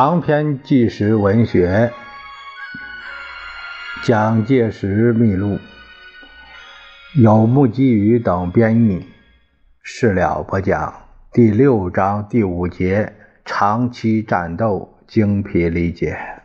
长篇纪实文学《蒋介石秘录》，有木基宇等编译，事了不讲。第六章第五节：长期战斗，精疲力竭。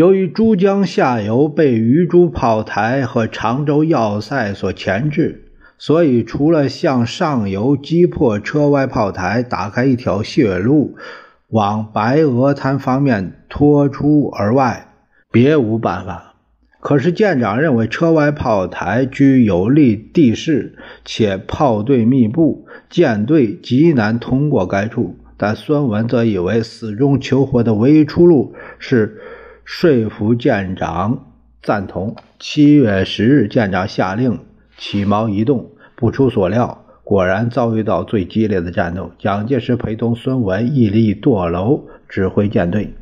由于珠江下游被鱼珠炮台和常州要塞所钳制，所以除了向上游击破车歪炮台，打开一条血路往白鹅滩方面拖出而外，别无办法。可是舰长认为车歪炮台居有利地势，且炮队密布，舰队极难通过该处。但孙文则以为死中求活的唯一出路是。说服舰长赞同。七月十日，舰长下令起锚移动。不出所料，果然遭遇到最激烈的战斗。蒋介石陪同孙文屹立舵楼，指挥舰队。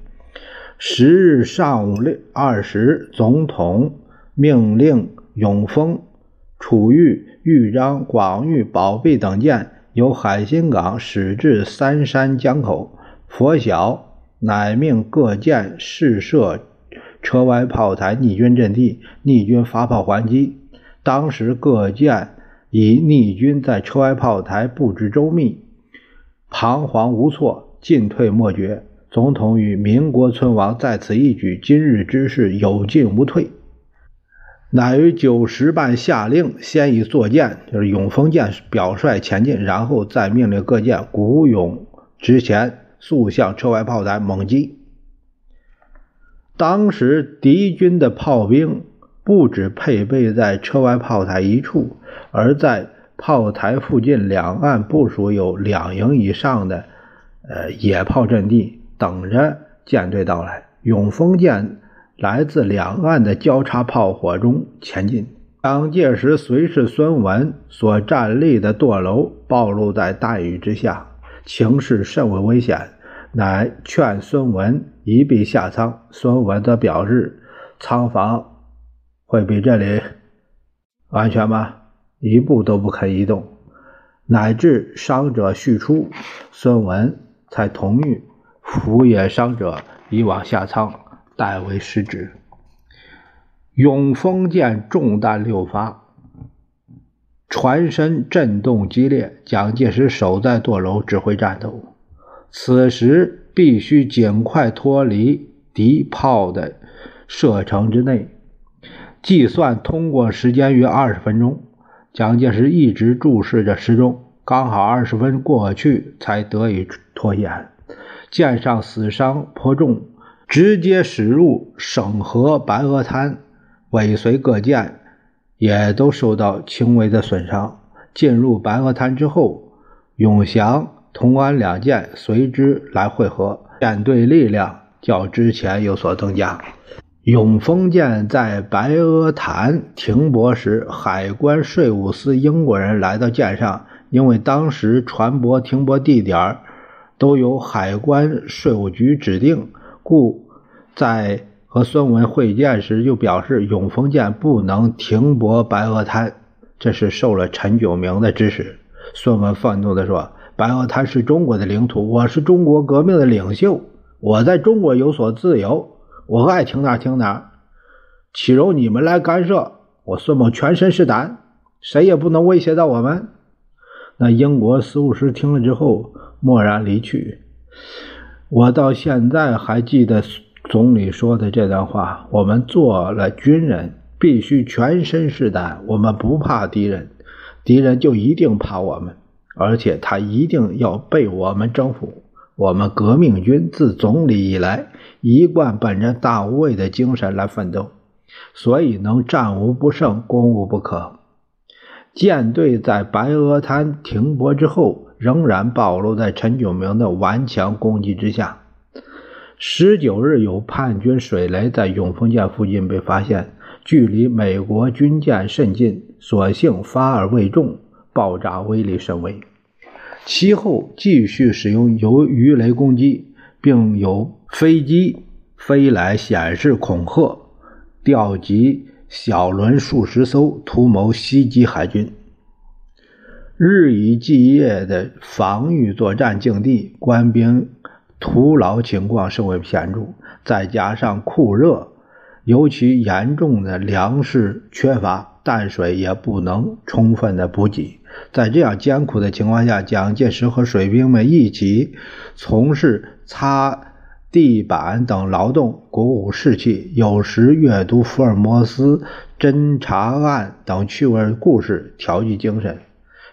十日上午二时，总统命令永丰、楚玉、豫章、广玉、宝璧等舰由海心港驶至三山江口。拂晓。乃命各舰试射车歪炮台逆军阵地，逆军发炮还击。当时各舰以逆军在车歪炮台布置周密，彷徨无措，进退莫决。总统与民国存亡在此一举，今日之事有进无退，乃于九时半下令，先以坐舰，就是永丰舰表率前进，然后再命令各舰鼓勇直前。速向车外炮台猛击。当时敌军的炮兵不止配备在车外炮台一处，而在炮台附近两岸部署有两营以上的呃野炮阵地，等着舰队到来。永丰舰来自两岸的交叉炮火中前进。蒋介石随侍孙文所站立的舵楼暴露在大雨之下。情势甚为危险，乃劝孙文一臂下仓。孙文则表示，仓房会比这里安全吗？一步都不肯移动，乃至伤者续出，孙文才同意扶野伤者以往下仓，代为失职。永丰舰中弹六发。船身震动激烈，蒋介石守在舵楼指挥战斗。此时必须尽快脱离敌炮的射程之内。计算通过时间约二十分钟。蒋介石一直注视着时钟，刚好二十分过去，才得以脱险。舰上死伤颇重，直接驶入省河白鹅滩，尾随各舰。也都受到轻微的损伤。进入白鹅滩之后，永祥、同安两舰随之来会合，舰队力量较之前有所增加。永丰舰在白鹅潭停泊时，海关税务司英国人来到舰上，因为当时船舶停泊地点都由海关税务局指定，故在。和孙文会见时，就表示永丰舰不能停泊白鹅滩，这是受了陈炯明的指使。孙文愤怒地说：“白鹅滩是中国的领土，我是中国革命的领袖，我在中国有所自由，我爱停哪停哪，岂容你们来干涉？我孙某全身是胆，谁也不能威胁到我们。”那英国司务师听了之后，默然离去。我到现在还记得。总理说的这段话，我们做了军人，必须全身是胆。我们不怕敌人，敌人就一定怕我们，而且他一定要被我们征服。我们革命军自总理以来，一贯本着大无畏的精神来奋斗，所以能战无不胜，攻无不克。舰队在白鹅滩停泊之后，仍然暴露在陈炯明的顽强攻击之下。十九日，有叛军水雷在永丰舰附近被发现，距离美国军舰甚近，所幸发而未中，爆炸威力甚微。其后继续使用由鱼雷攻击，并有飞机飞来显示恐吓，调集小轮数十艘，图谋袭击海军。日以继夜的防御作战境地，官兵徒劳情况甚为显著。再加上酷热，尤其严重的粮食缺乏，淡水也不能充分的补给。在这样艰苦的情况下，蒋介石和水兵们一起从事擦地板等劳动，鼓舞士气；有时阅读福尔摩斯侦查案等趣味故事，调剂精神。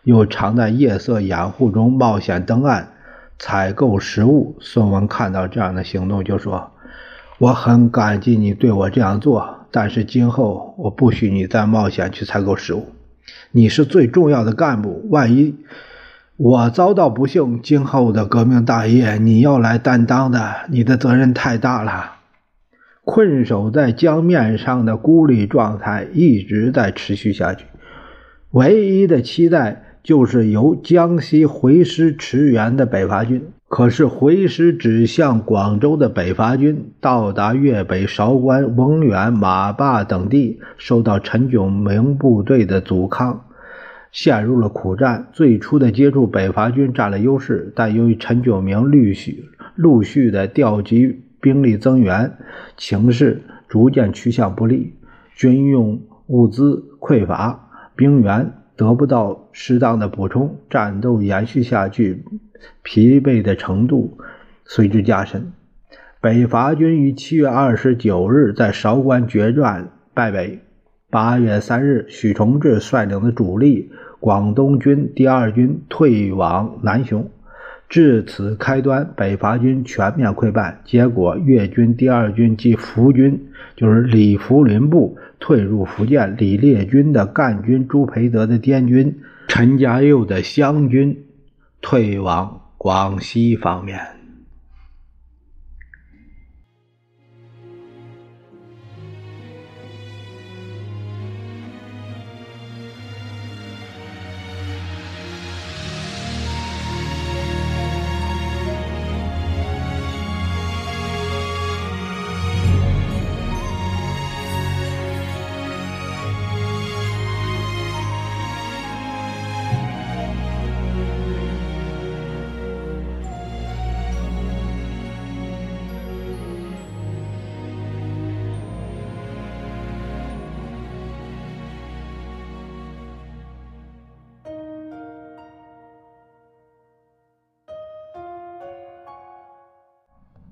又常在夜色掩护中冒险登岸，采购食物。孙文看到这样的行动，就说：“我很感激你对我这样做，但是今后我不许你再冒险去采购食物。你是最重要的干部，万一我遭到不幸，今后的革命大业你要来担当的，你的责任太大了。”困守在江面上的孤立状态一直在持续下去，唯一的期待。就是由江西回师驰援的北伐军，可是回师指向广州的北伐军到达粤北韶关、翁源、马坝等地，受到陈炯明部队的阻抗，陷入了苦战。最初的接触，北伐军占了优势，但由于陈炯明陆续陆续的调集兵力增援，情势逐渐趋向不利，军用物资匮乏，兵员。得不到适当的补充，战斗延续下去，疲惫的程度随之加深。北伐军于七月二十九日在韶关决战败北。八月三日，许崇智率领的主力广东军第二军退往南雄。至此开端，北伐军全面溃败。结果，粤军第二军及福军，就是李福林部退入福建；李烈军的赣军、朱培德的滇军、陈嘉佑的湘军退往广西方面。